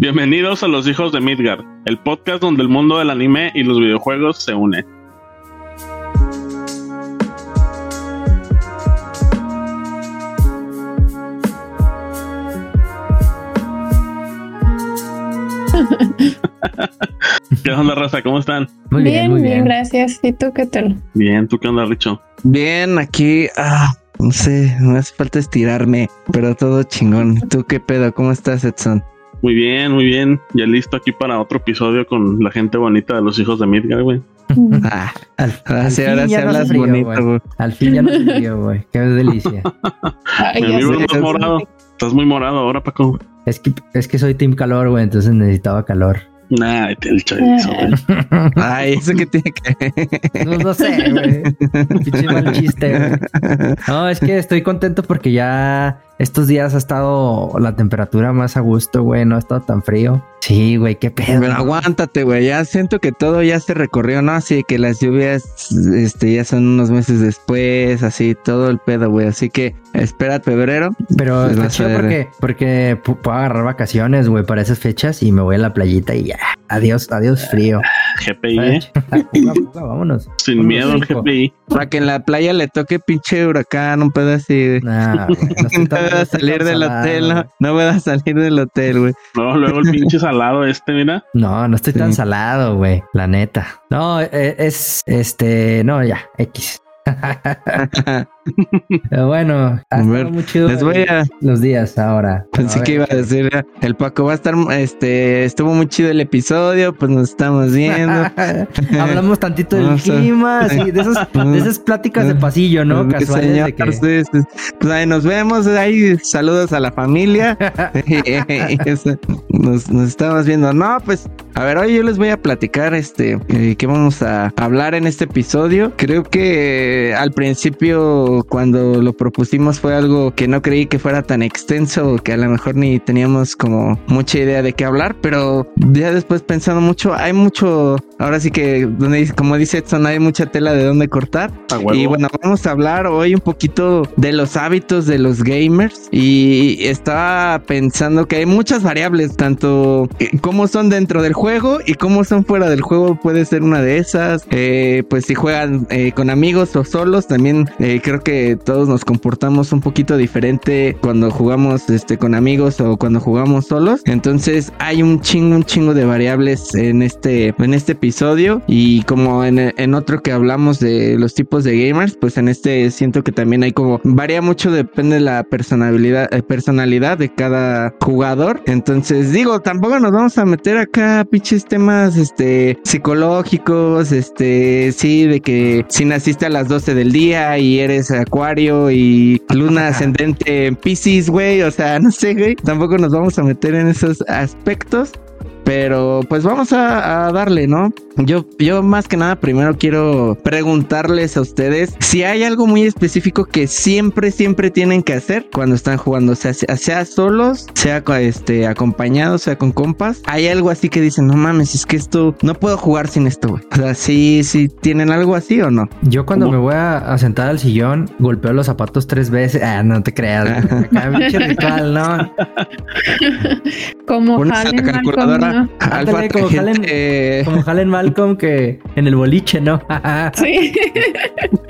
Bienvenidos a Los Hijos de Midgard, el podcast donde el mundo del anime y los videojuegos se une. ¿Qué onda, raza? ¿Cómo están? Muy bien, muy bien, gracias. ¿Y tú qué tal? Bien, ¿tú qué onda, Richo? Bien, aquí, ah, no sé, me hace falta estirarme, pero todo chingón. ¿Tú qué pedo? ¿Cómo estás, Edson? Muy bien, muy bien. Ya listo aquí para otro episodio con la gente bonita de los hijos de Midgard, güey. Ah, al, ahora sí, ahora sí hablas bonito, güey. Al fin ya no frío, güey. Qué delicia. Ay, Mi amigo estás morado. Estás muy morado ahora, Paco. Es que, es que soy team calor, güey, entonces necesitaba calor. Nah, el chorizo, güey. Ay, eso que tiene que. No, no sé, güey. Pinche mal chiste, güey. No, es que estoy contento porque ya estos días ha estado la temperatura más a gusto, güey. No ha estado tan frío. Sí, güey, qué pedo. Pero aguántate, güey. Ya siento que todo ya se recorrió, ¿no? Así que las lluvias, este, ya son unos meses después, así, todo el pedo, güey. Así que espera febrero. Pero Pues está a chido ver. porque, porque pu- puedo agarrar vacaciones, güey, para esas fechas y me voy a la playita y ya. Adiós, adiós, frío. GPI, ¿eh? Fuga, fuga, vámonos. Sin Vámonos, miedo al. GPI. Para que en la playa le toque pinche huracán, un pedo así. Nah, güey, no No puedas estoy salir del hotel, no, no puedas salir del hotel, güey. No, luego el pinche salado este, mira. No, no estoy tan salado, güey. La neta. No, eh, es este, no, ya, X. Pero bueno, ha ver, muy chido Les voy a, los días ahora. Pensé que iba a decir, el Paco va a estar, este, estuvo muy chido el episodio, pues nos estamos viendo. Hablamos tantito del clima, de esas, de esas pláticas de pasillo, ¿no? Casuales señor, de que. sí, sí. Pues ahí nos vemos, ahí saludos a la familia. nos, nos estamos viendo. No, pues, a ver, hoy yo les voy a platicar, este, eh, qué vamos a hablar en este episodio. Creo que eh, al principio, cuando lo propusimos, fue algo que no creí que fuera tan extenso, que a lo mejor ni teníamos como mucha idea de qué hablar, pero ya después pensando mucho, hay mucho, ahora sí que, donde, como dice Edson, hay mucha tela de dónde cortar. Y bueno, vamos a hablar hoy un poquito de los hábitos de los gamers. Y estaba pensando que hay muchas variables, tanto eh, cómo son dentro del juego y cómo son fuera del juego. Puede ser una de esas. Eh, pues si juegan eh, con amigos o solos, también eh, creo que todos nos comportamos un poquito diferente cuando jugamos este, con amigos o cuando jugamos solos. Entonces hay un chingo, un chingo de variables en este, en este episodio. Y como en, en otro que hablamos de los tipos de gamers, pues en este siento que también hay como varía mucho, depende de la personalidad, eh, personalidad de cada jugador. Entonces digo, tampoco nos vamos a meter acá pinches temas este psicológicos, este sí, de que si naciste a las 12 del día y eres acuario y luna ascendente en Pisces, güey, o sea, no sé, güey, tampoco nos vamos a meter en esos aspectos. Pero pues vamos a, a darle, ¿no? Yo, yo más que nada primero quiero preguntarles a ustedes si hay algo muy específico que siempre, siempre tienen que hacer cuando están jugando, o sea, sea, sea solos, sea este, acompañados, sea con compas. Hay algo así que dicen, no mames, es que esto, no puedo jugar sin esto, güey. O sea, sí, sí, ¿tienen algo así o no? Yo cuando ¿Cómo? me voy a, a sentar al sillón, golpeo los zapatos tres veces. Ah, no te creas. Acá, ritual, ¿no? Como Pones ¿no? Alfa, Ándale, como jalen- eh, Como Halen Malcolm que en el boliche, ¿no? Sí,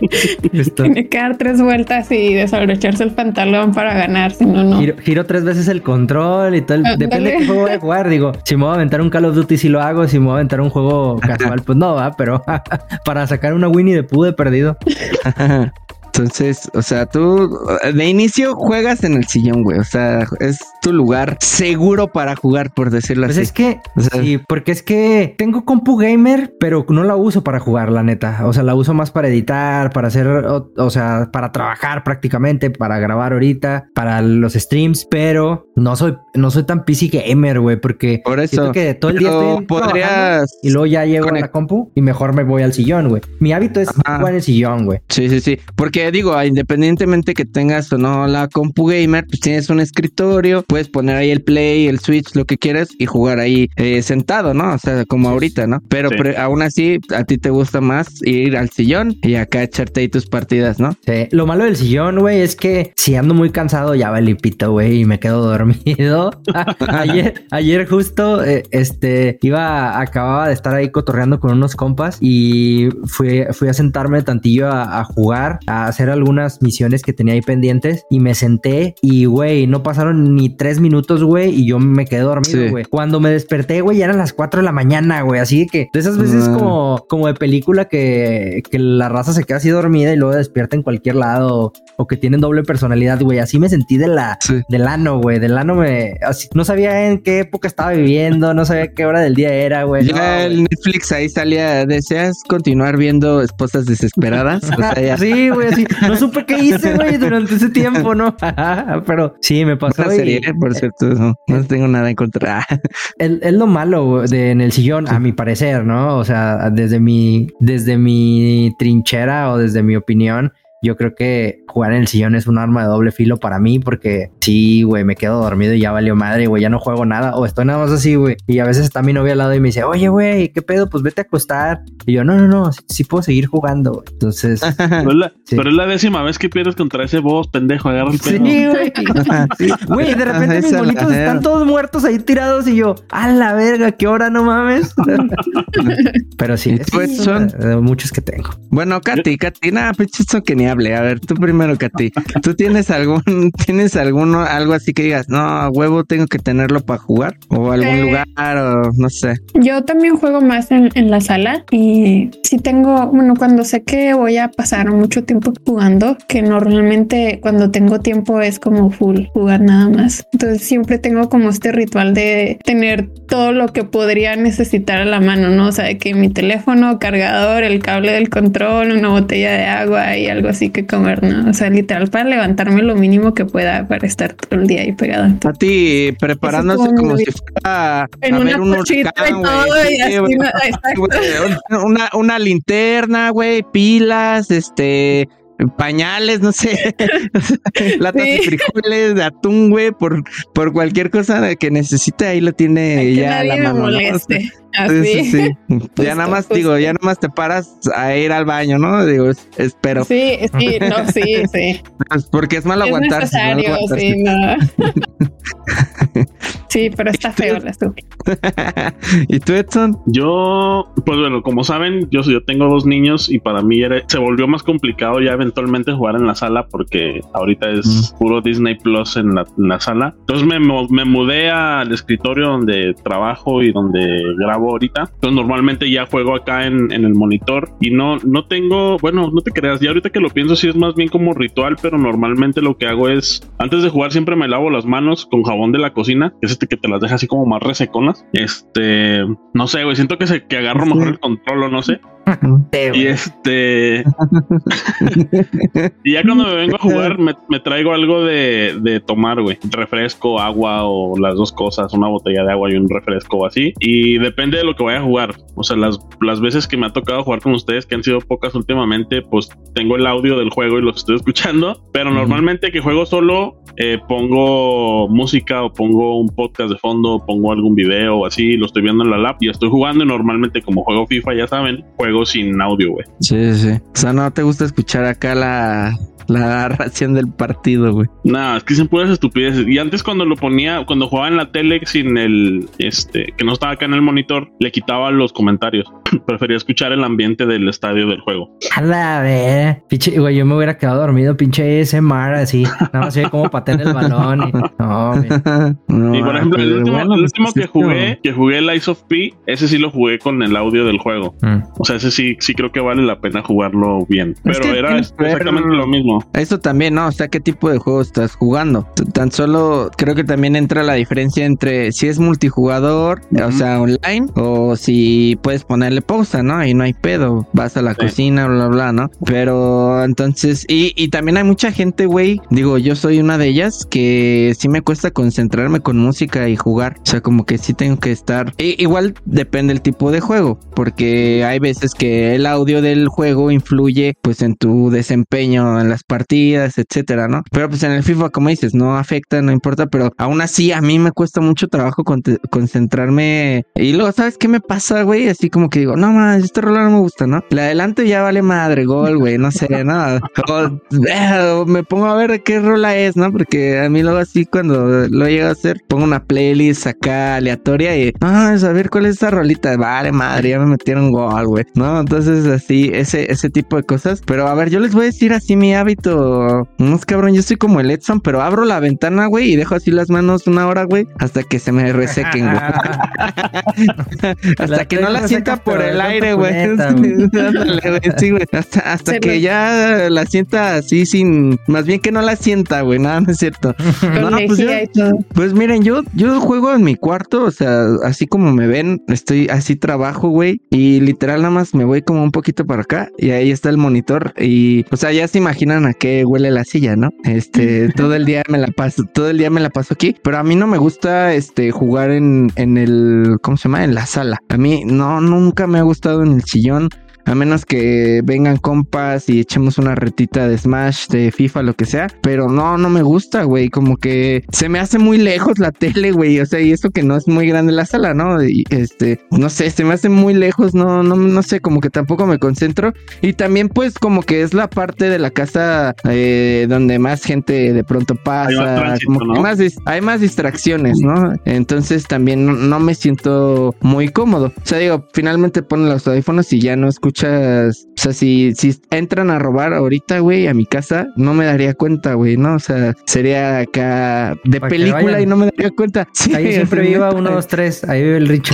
Esto. tiene que dar tres vueltas y desabrocharse el pantalón para ganar, si no, no. Giro, giro tres veces el control y todo. el- depende de qué juego voy a jugar. Digo, si me voy a aventar un Call of Duty, sí lo hago. Si me voy a aventar un juego casual, pues no va. Pero para sacar una Winnie de Pooh de perdido. Entonces, o sea, tú de inicio juegas en el sillón, güey. O sea, es tu lugar seguro para jugar, por decirlo Pues así. es que, O sea- sí, porque es que tengo compu gamer, pero no la uso para jugar, la neta. O sea, la uso más para editar, para hacer, o, o sea, para trabajar prácticamente, para grabar ahorita, para los streams, pero no soy, no soy tan PC gamer, güey, porque Por eso. siento que todo el día estoy podrías. y luego ya llego a la compu y mejor me voy al sillón, güey. Mi hábito es jugar en el sillón, güey. Sí, sí, sí. Porque porque digo, independientemente que tengas o no la compu gamer, pues tienes un escritorio, puedes poner ahí el play, el switch, lo que quieras y jugar ahí eh, sentado, ¿no? O sea, como ahorita, ¿no? Pero Sí. aún así, a ti te gusta más ir al sillón y acá echarte ahí tus partidas, ¿no? Sí, Lo malo del sillón, güey, es que si ando muy cansado, ya va pito, güey, y me quedo dormido. ayer, ayer justo, eh, este, iba, acababa de estar ahí cotorreando con unos compas y fui, fui a sentarme tantillo a, a jugar, a hacer algunas misiones que tenía ahí pendientes y me senté y, güey, no pasaron ni tres minutos, güey, y yo me quedé dormido, Sí. güey. Cuando me desperté, güey, ya eran las 4 de la mañana, güey, así que de esas veces Ah. como, como de película que, que la raza se queda así dormida y luego despierta en cualquier lado o que tienen doble personalidad, güey. Así me sentí de la, Sí. del ano, güey. Del ano me... así- no sabía en qué época estaba viviendo, no sabía qué hora del día era, güey. Ya No, el. Netflix ahí salía, ¿deseas continuar viendo esposas desesperadas? O sea, ya- Sí, güey, No supe qué hice, güey, durante ese tiempo, ¿no? Pero sí, me pasó. Buena serie, eh, por cierto, no, no tengo nada en contra. Es, lo malo de, en el sillón, a mi parecer, ¿no? O sea, desde mi, desde mi trinchera o desde mi opinión, yo creo que jugar en el sillón es un arma de doble filo para mí porque sí, güey, me quedo dormido y ya valió madre, güey, ya no juego nada o estoy nada más así, güey. Y a veces está mi novia al lado y me dice, oye, güey, ¿qué pedo? Pues vete a acostar. Y yo, no, no, no, sí, sí puedo seguir jugando. Entonces, Pero es, la, Sí. pero es la décima vez que pierdes contra ese boss, pendejo. Agarra el sí, pedo. güey. Sí, Güey, de repente mis era. están todos muertos ahí tirados y yo, a la verga, qué hora, no mames. Pero sí, ¿Y es tú, Edson? de muchos que tengo. Bueno, Katy, Katy, nada, pinche esto que ni hable. A ver, tú primero, Katy. ¿Tú tienes algún, tienes alguno, algo así que digas, no, huevo tengo que tenerlo para jugar? O algún Eh. lugar, o no sé. Yo también juego más en, en la sala y si tengo, bueno, cuando sé que voy a pasar mucho tiempo jugando, que normalmente cuando tengo tiempo es como full jugar nada más. Entonces siempre tengo como este ritual de tener todo lo que podría necesitar a la mano, ¿no? O sea, de que mi teléfono, cargador, el cable del control, una botella de agua y algo así que comer, ¿no? O sea, literal para levantarme lo mínimo que pueda para estar todo el día ahí pegado. Katy preparándose Eso estuvo como si fuera En a una ver un y huracán, todo, y así, Una, una linterna, güey, pilas, este, pañales, no sé, latas de frijoles, de atún, güey, por, por cualquier cosa que necesite, ahí lo tiene ya nadie la me mano. ¿no? moleste. Sí, Así. sí, sí. Ya nada Justo, más, digo, ya nada más te paras a ir al baño, ¿no? Digo, es- espero, Sí, sí, no, sí, sí. pues, porque es malo es aguantarse. ¿no? necesario, Aguantarse. sí, no. Sí, pero está feo la estufa. ¿Y tú, Edson? Yo, pues bueno, como saben, yo, yo tengo dos niños y para mí era- se volvió más complicado ya eventualmente jugar en la sala porque ahorita es puro Disney Plus en la, en la sala. Entonces me, me mudé al escritorio donde trabajo y donde grabo ahorita. Entonces normalmente ya juego acá en, en el monitor y no, no tengo, bueno, no te creas, ya ahorita que lo pienso sí es más bien como ritual, pero normalmente lo que hago es, antes de jugar siempre me lavo las manos con jabón de la cocina, que es este que te las deja así como más reseconas. Este, no sé, güey, siento que se que agarro Sí. mejor el control o no sé. Y este. y ya cuando me vengo a jugar, me, me traigo algo de, de tomar, güey. Refresco, agua o las dos cosas, una botella de agua y un refresco o así. Y depende de lo que vaya a jugar. O sea, las, las veces que me ha tocado jugar con ustedes, que han sido pocas últimamente, pues tengo el audio del juego y los estoy escuchando. Pero normalmente que juego solo, eh, pongo música o pongo un podcast de fondo, o pongo algún video o así, lo estoy viendo en la lap y estoy jugando. Y normalmente, como juego FIFA, ya saben, juego sin audio, güey. Sí, sí. O sea, no te gusta escuchar acá la, la narración del partido, güey. No, es que dicen puras estupideces. Y antes cuando lo ponía, cuando jugaba en la tele sin el, este, que no estaba acá en el monitor, le quitaba los comentarios. Prefería escuchar el ambiente del estadio del juego. A la ver, pinche, güey, yo me hubiera quedado dormido, pinche ASMR, así. Nada más ve cómo patean el balón. Y, no, güey. No, y por ejemplo, el último, bueno, el último que como- jugué, que jugué el Ice of P, ese sí lo jugué con el audio del juego. Mm. O sea, ese sí, sí creo que vale la pena jugarlo bien. Pero que era exactamente lo mismo. Eso también, ¿no? O sea, ¿qué tipo de juego estás jugando? Tan solo creo que también entra la diferencia entre si es multijugador, o sea, online, o si puedes ponerle pausa, ¿no? Y no hay pedo, vas a la Sí. cocina, bla, bla, ¿no? Pero entonces, y, y también hay mucha gente, güey, digo, yo soy una de ellas que sí me cuesta concentrarme con música y jugar, o sea, como que sí tengo que estar, igual depende el tipo de juego, porque hay veces que el audio del juego influye pues en tu desempeño en las partidas, etcétera, ¿no? Pero pues en el FIFA, como dices, no afecta, no importa, pero aún así a mí me cuesta mucho trabajo concentrarme. Y luego, ¿sabes qué me pasa, güey? Así como que digo, no más, este rol no me gusta, ¿no? La adelanto ya vale madre, gol, güey, no sé, nada. O, me pongo a ver qué rola es, ¿no? Porque a mí luego así cuando lo llego a hacer, pongo una playlist acá aleatoria y, ah, a ver cuál es esa rolita. Vale, madre, ya me metieron gol, güey, ¿no? Entonces así, ese, ese tipo de cosas. Pero a ver, yo les voy a decir así mi hábito. No es cabrón, yo soy como el Edson, pero abro la ventana, güey, y dejo así las manos una hora, güey, hasta que se me resequen, güey. hasta que no la sienta por el aire, güey. sí, güey. Hasta, hasta que ya la sienta así sin, más bien que no la sienta, güey. Nada, no es cierto. no, pues, pues miren, yo, yo juego en mi cuarto, o sea, así como me ven, estoy así trabajo, güey, y literal nada más me voy como un poquito para acá y ahí está el monitor y, o sea, ya se imaginan a qué huele la silla, ¿no? Este, todo el día me la paso, todo el día me la paso aquí, pero a mí no me gusta, este, jugar en, en el, ¿cómo se llama? En la sala. A mí no, nunca me ha gustado en el sillón. A menos que vengan compas y echemos una retita de Smash, de FIFA, lo que sea. Pero no, no me gusta, güey. Como que se me hace muy lejos la tele, güey. O sea, y esto que no es muy grande la sala, ¿no? Y este, no sé, se me hace muy lejos. No, no, no sé, como que tampoco me concentro. Y también, pues, como que es la parte de la casa eh, donde más gente de pronto pasa. hay, más hay más distracciones, ¿no? Entonces también no, no me siento muy cómodo. O sea, digo, finalmente ponen los audífonos y ya no escucho o sea, si, si entran a robar ahorita, güey, a mi casa, no me daría cuenta, güey, ¿no? O sea, sería acá de película y no me daría cuenta. Sí, ahí siempre viva uno, dos, tres, ahí vive el richo.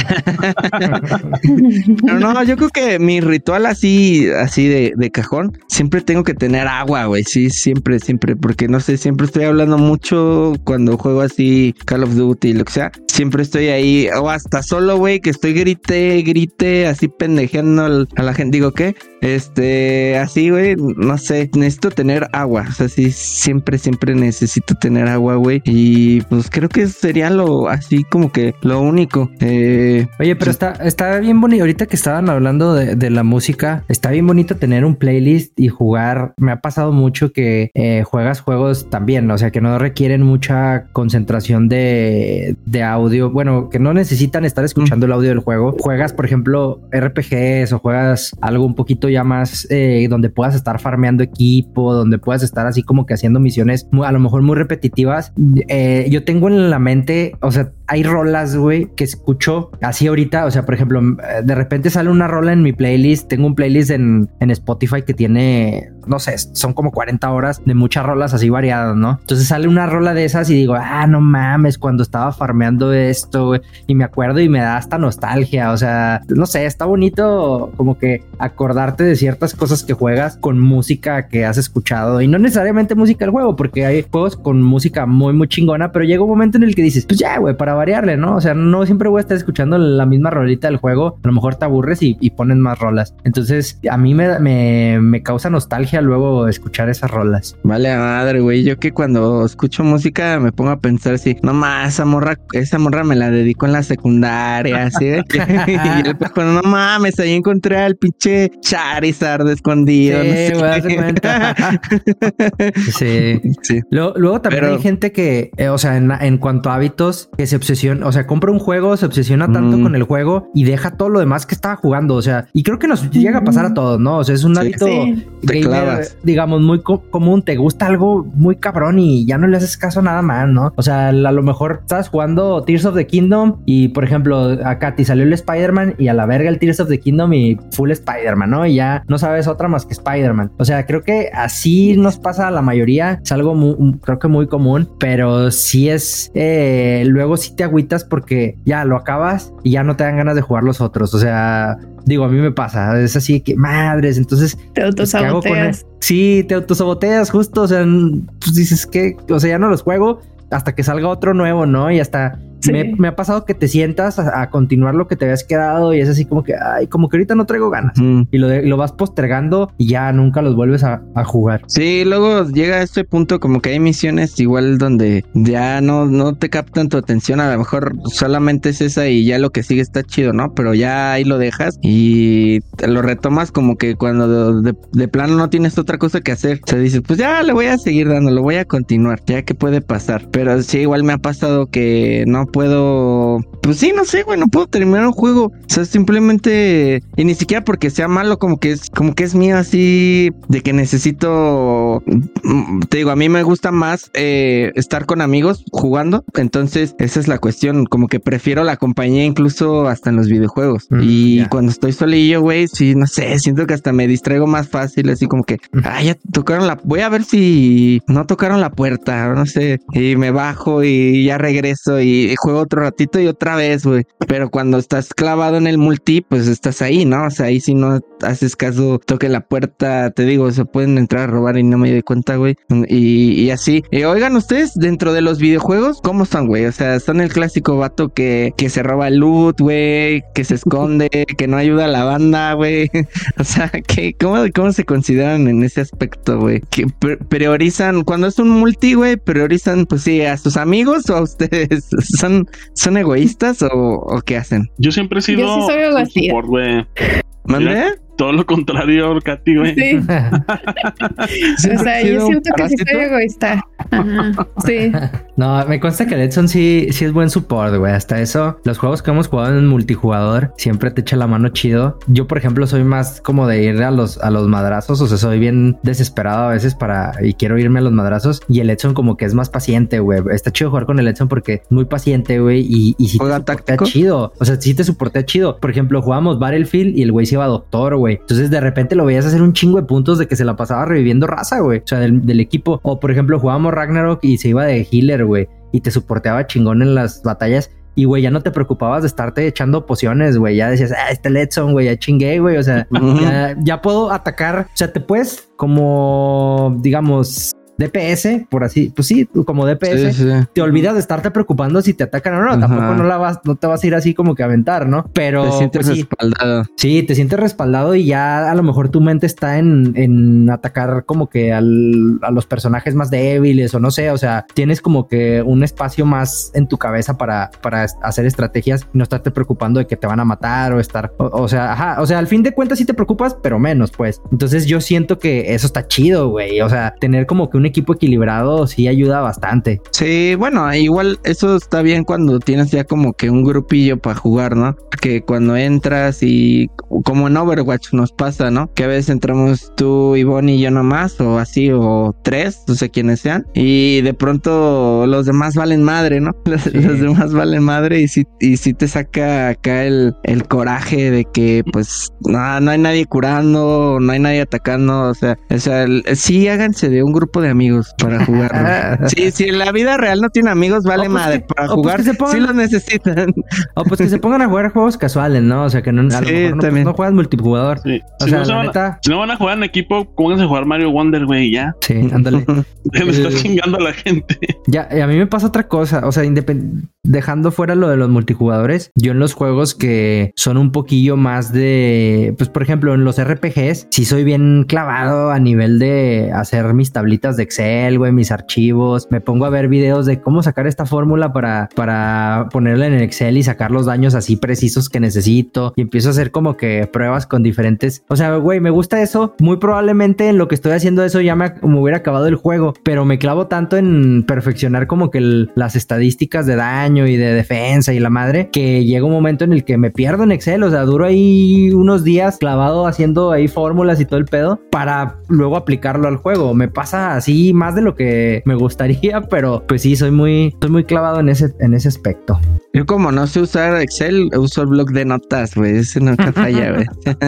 Pero no, yo creo que mi ritual así, así de, de cajón, siempre tengo que tener agua, güey, sí, siempre, siempre, porque no sé, siempre estoy hablando mucho cuando juego así Call of Duty, lo que sea, siempre estoy ahí, o hasta solo, güey, que estoy grite, grite, así pendejeando a la gente digo que, este, así, güey, no sé, necesito tener agua. O sea, sí, siempre, siempre necesito tener agua, güey. Y pues creo que sería lo, así como que lo único. Eh, Oye, pero está, está bien bonito. Ahorita que estaban hablando de, la música, está bien bonito tener un playlist y jugar. Me ha pasado mucho que eh, juegas juegos también, o sea, que no requieren mucha concentración de, de audio. Bueno, que no necesitan estar escuchando el audio del juego. Juegas, por ejemplo, RPGs o juegas algo un poquito más eh, donde puedas estar farmeando equipo, donde puedas estar así como que haciendo misiones a lo mejor muy repetitivas. Eh, yo tengo en la mente, o sea, hay rolas, güey, que escucho así ahorita. O sea, por ejemplo, de repente sale una rola en mi playlist. Tengo un playlist en, en Spotify que tiene, no sé, son como 40 horas de muchas rolas así variadas, ¿no? Entonces sale una rola de esas y digo, ah, no mames, cuando estaba farmeando esto. Y me acuerdo y me da hasta nostalgia. O sea, no sé, está bonito como que acordarte de ciertas cosas que juegas con música que has escuchado. Y no necesariamente música del juego, porque hay juegos con música muy, muy chingona. Pero llega un momento en el que dices, pues ya, güey, para variarle, ¿no? O sea, no siempre voy a estar escuchando la misma rolita del juego. A lo mejor te aburres y, y ponen más rolas. Entonces, a mí me, me, me, causa nostalgia luego escuchar esas rolas. Vale, madre, güey. Yo que cuando escucho música me pongo a pensar así, no más, esa morra, esa morra me la dedico en la secundaria, así de que, y después cuando no mames, ahí encontré al pinche Charizard escondido. Sí, sí. Luego, también hay gente que, eh, o sea, en, en cuanto a hábitos, que se obsesiona, o sea, compra un juego, se obsesiona tanto con el juego y deja todo lo demás que estaba jugando. O sea, y creo que nos llega a pasar a todos, ¿no? O sea, es un hábito digamos, muy común. Te gusta algo muy cabrón y ya no le haces caso nada más, ¿no? O sea, a lo mejor estás jugando Tears of the Kingdom y, por ejemplo, acá te salió el Spider-Man y a la verga el Tears of the Kingdom y full Spider-Man, ¿no? Y ya no sabes otra más que Spider-Man. O sea, creo que así nos pasa a la mayoría. Es algo muy, creo que muy común, pero sí es eh, luego si te agüitas porque ya lo acabas y ya no te dan ganas de jugar los otros. O sea, digo, a mí me pasa, es así que madres, entonces... Te pues, autosaboteas. Sí, te autosaboteas justo, o sea, pues dices que, o sea, ya no los juego hasta que salga otro nuevo, ¿no? Y hasta me, me ha pasado que te sientas a, a continuar lo que te habías quedado y es así como que, ay, como que ahorita no traigo ganas. Mm. Y lo, de- lo vas postergando y ya nunca los vuelves a, a jugar. Sí, luego llega a este punto como que hay misiones igual donde ya no, no te captan tu atención, a lo mejor solamente es esa y ya lo que sigue está chido, ¿no? Pero ya ahí lo dejas y te lo retomas como que cuando de, de plano no tienes otra cosa que hacer, se dice, pues ya le voy a seguir dando, lo voy a continuar, ya que puede pasar. Pero sí, igual me ha pasado que no puedo, pues sí, no sé, güey, no puedo terminar un juego, o sea, simplemente, y ni siquiera porque sea malo, como que es, como que es mío así, de que necesito, mm, te digo, a mí me gusta más eh, estar con amigos jugando, entonces esa es la cuestión, como que prefiero la compañía incluso hasta en los videojuegos. Mm, y cuando estoy solillo, güey, sí, no sé, siento que hasta me distraigo más fácil, así como que, ah, ya tocaron la, voy a ver si no tocaron la puerta, no sé, y me bajo y ya regreso y juego otro ratito y otra vez, güey. Pero cuando estás clavado en el multi, pues estás ahí, ¿no? O sea, ahí si no haces caso, toque la puerta, te digo, se pueden entrar a robar y no me doy cuenta, güey. Y, así. Y oigan, ustedes, dentro de los videojuegos, ¿cómo son, güey? O sea, son el clásico vato que, que se roba el loot, güey, que se esconde, que no ayuda a la banda, güey. O sea, ¿qué, cómo, ¿cómo se consideran en ese aspecto, güey? Que pr- priorizan, cuando es un multi, güey, priorizan, pues sí, a sus amigos o a ustedes. ¿Son, son egoístas o, o qué hacen? Yo siempre he sido Yo sí soy un egoísta. support, güey. ¿Mande? Todo lo contrario, Katy, güey. Sí, o ¿Siempre sea, yo siento que sí soy egoísta. Ajá, sí. No, me consta que el Edson sí, sí es buen support, güey. Hasta eso, los juegos que hemos jugado en multijugador siempre te echa la mano chido. Yo, por ejemplo, soy más como de ir a los, a los madrazos. O sea, soy bien desesperado a veces para y quiero irme a los madrazos. Y el Edson, como que es más paciente, güey. Está chido jugar con el Edson porque es muy paciente, güey. Y, y sí te ¿Juega soportea chido. O sea, sí te soportea chido. Por ejemplo, jugamos Battlefield y el güey se iba a doctor, güey. Entonces, de repente lo veías hacer un chingo de puntos de que se la pasaba reviviendo raza, güey. O sea, del, del equipo. O, por ejemplo, jugábamos Ragnarok y se iba de healer, güey. Y te soporteaba chingón en las batallas. Y, güey, ya no te preocupabas de estarte echando pociones, güey. Ya decías, ah, este Letson, güey, ya chingué, güey. O sea, ya, ya puedo atacar. O sea, te puedes como, digamos, DPS, por así, pues sí, como DPS. Sí, sí. Te olvidas de estarte preocupando si te atacan o no. Ajá. Tampoco no la vas, no te vas a ir así como que a aventar, ¿no? Pero Te sientes pues respaldado. Sí, te sientes respaldado y ya a lo mejor tu mente está en, en atacar como que al- a los personajes más débiles o no sé, o sea, tienes como que un espacio más en tu cabeza para, para hacer estrategias y no estarte preocupando de que te van a matar o estar, o, o sea, ajá, o sea, al fin de cuentas sí te preocupas, pero menos, pues. Entonces yo siento que eso está chido, güey, o sea, tener como que un equipo equilibrado sí ayuda bastante. Sí, bueno, igual eso está bien cuando tienes ya como que un grupillo para jugar, ¿no? Que cuando entras y como en Overwatch nos pasa, ¿no? Que a veces entramos tú, Ivonne y yo nomás, o así, o tres, no sé quiénes sean, y de pronto los demás valen madre, ¿no? Los, Sí. los demás valen madre y sí, y sí te saca acá el, el coraje de que pues no, no hay nadie curando, no hay nadie atacando, o sea, o sea, sí háganse de un grupo de amigos para jugar. Sí, si en la vida real no tiene amigos, vale pues madre. que- para pues jugar, que se pongan- sí los necesitan. O pues que se pongan a jugar juegos casuales, ¿no? O sea, que no, a lo Sí, mejor no, pues, no juegas multijugador. Sí. O si, sea, no se la van neta, si no van a jugar en equipo, pónganse a jugar Mario Wonder, güey, ya. sí, ándale. Me está chingando a la gente. Ya, y a mí me pasa otra cosa, o sea, independ- dejando fuera lo de los multijugadores, yo en los juegos que son un poquillo más de, pues por ejemplo, en los RPGs, sí soy bien clavado a nivel de hacer mis tablitas de Excel, güey, mis archivos, me pongo a ver videos de cómo sacar esta fórmula para, para ponerla en el Excel y sacar los daños así precisos que necesito. Y empiezo a hacer como que pruebas con diferentes, o sea, güey, me gusta eso, muy probablemente en lo que estoy haciendo eso ya me, hubiera acabado el juego, pero me clavo tanto en perfeccionar como que las estadísticas de daño y de defensa y la madre, que llega un momento en el que me pierdo en Excel, o sea, duro ahí unos días clavado haciendo ahí fórmulas y todo el pedo para luego aplicarlo al juego. Me pasa así más de lo que me gustaría, pero pues sí, soy muy, soy muy clavado en ese, en ese aspecto. Yo como no sé usar Excel, uso el blog de notas, güey. Ese nunca falla, güey.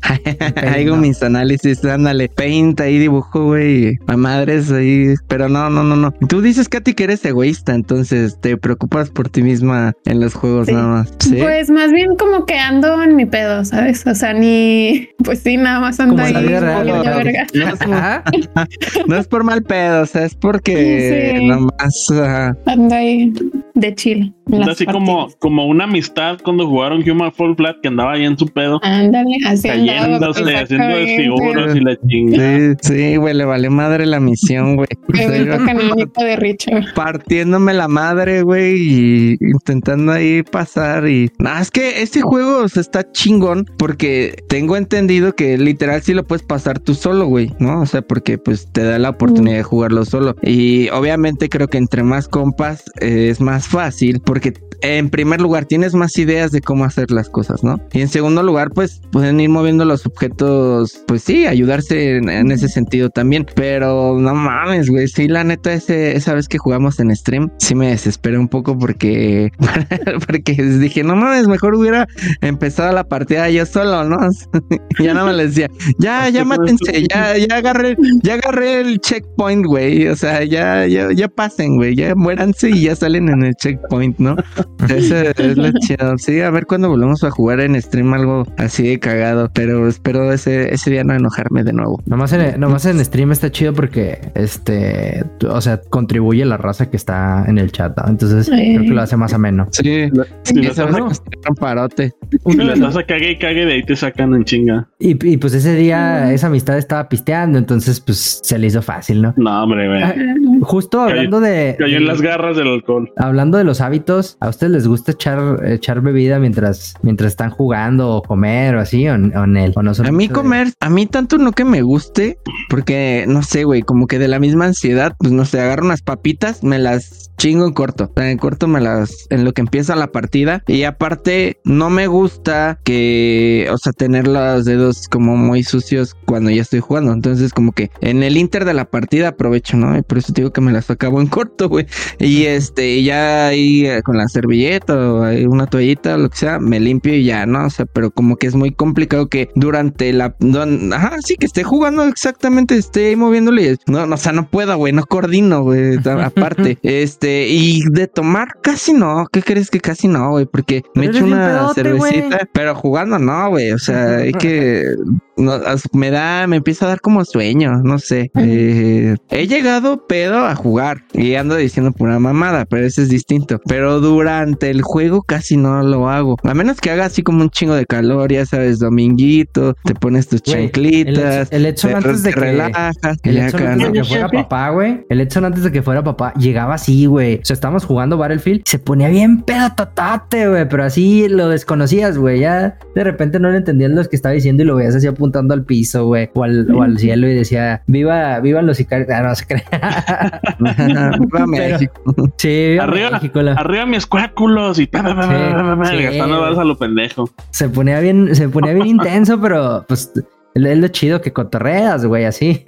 Hago mis análisis, ándale. Paint, ahí dibujo, güey. A madres ahí. Pero no, no, no, no. Tú dices, Katy, que eres egoísta, entonces te preocupas por ti misma en los juegos Sí. nada más. ¿Sí? Pues más bien como que ando en mi pedo, ¿sabes? O sea, ni, pues sí, nada más ando Como ahí. real, ¿no? verga. No es, Ajá. no es por mal pedo, o sea, es porque Sí. nomás. ajá. Ando ahí de chill. Es así como, como una amistad cuando jugaron Human Fall Flat que andaba ahí en su pedo. Ándale, así Cayéndose, haciendo desfiguros y la chingada. Sí, sí, güey, le vale madre la misión, güey. Evento canónico de Richard. partiéndome la madre, güey, y intentando ahí pasar y... Nah, es que este juego o sea, está chingón porque tengo entendido que literal sí lo puedes pasar tú solo, güey, ¿no? O sea, porque pues te da la oportunidad de jugarlo solo. Y obviamente creo que entre más compas eh, es más fácil porque en primer lugar tienes más ideas de cómo hacer las cosas, ¿no? Y en segundo lugar, pues pueden ir moviendo los objetos, pues sí, ayudarse en, en ese sentido también. Pero no mames, güey, sí, la neta, ese, esa vez que jugamos en stream, sí me desesperé un poco porque, porque dije, no mames, mejor hubiera empezado la partida yo solo, ¿no? ya no me le decía, ya, ya mátense, ya, ya agarré, ya agarré el checkpoint, güey. O sea, ya, ya, ya pasen, güey, ya muéranse y ya salen en el checkpoint, ¿no? Ese es lo chido. Sí, a ver cuándo volvemos a jugar en stream algo así de cagado. Pero espero ese, ese día no enojarme de nuevo. Nomás en, nomás en stream está chido porque, este, o sea, contribuye la raza que está en el chat. ¿no? Entonces, Sí. creo que lo hace más ameno. Sí, Si sí, esa no. un parote. si le estás a cague y cague, de ahí te sacan en chinga. Y, y, pues ese día esa amistad estaba pisteando, entonces pues se le hizo fácil, ¿no? No, hombre, güey. Ah, Justo hablando de... Cayó en de- las garras del alcohol. Hablando de los hábitos, ¿a ustedes les gusta echar, echar bebida mientras, mientras están jugando o comer o así? ¿O, o en el, o no A mí de- comer, a mí tanto no que me guste, porque no sé, güey, como que de la misma ansiedad, pues no sé, agarro unas papitas, me las chingo en corto. O sea, en corto me las, en lo que empieza la partida. Y aparte, no me gusta que, o sea, tener los dedos como muy sucios cuando ya estoy jugando. Entonces, como que en el inter de la partida aprovecho, ¿no? Y por eso te digo que me las acabo en corto, güey. Y este, ya ahí eh, con la servilleta o ahí una toallita, lo que sea, me limpio y ya, ¿no? O sea, pero como que es muy complicado que durante la. don- ajá, sí, que esté jugando exactamente, esté ahí moviéndole. y- No, no, o sea, no puedo, güey, no coordino, güey. Aparte, este, y de tomar casi no. ¿Qué crees que casi no, güey? Porque me echo una pedote, cervecita, pero jugando no, güey. O sea, hay que. Amen. No, me da, me empieza a dar como sueño, no sé. Eh, he llegado pedo a jugar y ando diciendo pura mamada, pero eso es distinto. Pero durante el juego casi no lo hago. A menos que haga así como un chingo de calor, ya sabes, dominguito, te pones tus chanclitas. El, te, antes de te que... relajas. El acá, antes de que fuera papá, güey. El Edson antes de que fuera papá llegaba así, güey. O sea, estábamos jugando Battlefield. Se ponía bien pedo totate, güey. Pero así lo desconocías, güey. Ya de repente no le entendías lo que estaba diciendo y lo veías así apuntando al piso, güey. O al, o al cielo y decía, viva, vivan los sicarios. Ah, no se crea. Viva México. sí, viva Arriba, México, la- arriba mis cuáculos y pa, pa, pa, Sí, pa, pa, pa, sí. gastando balas a lo pendejo. Se ponía bien, se ponía bien intenso, pero pues es lo chido que cotorreas, güey, así.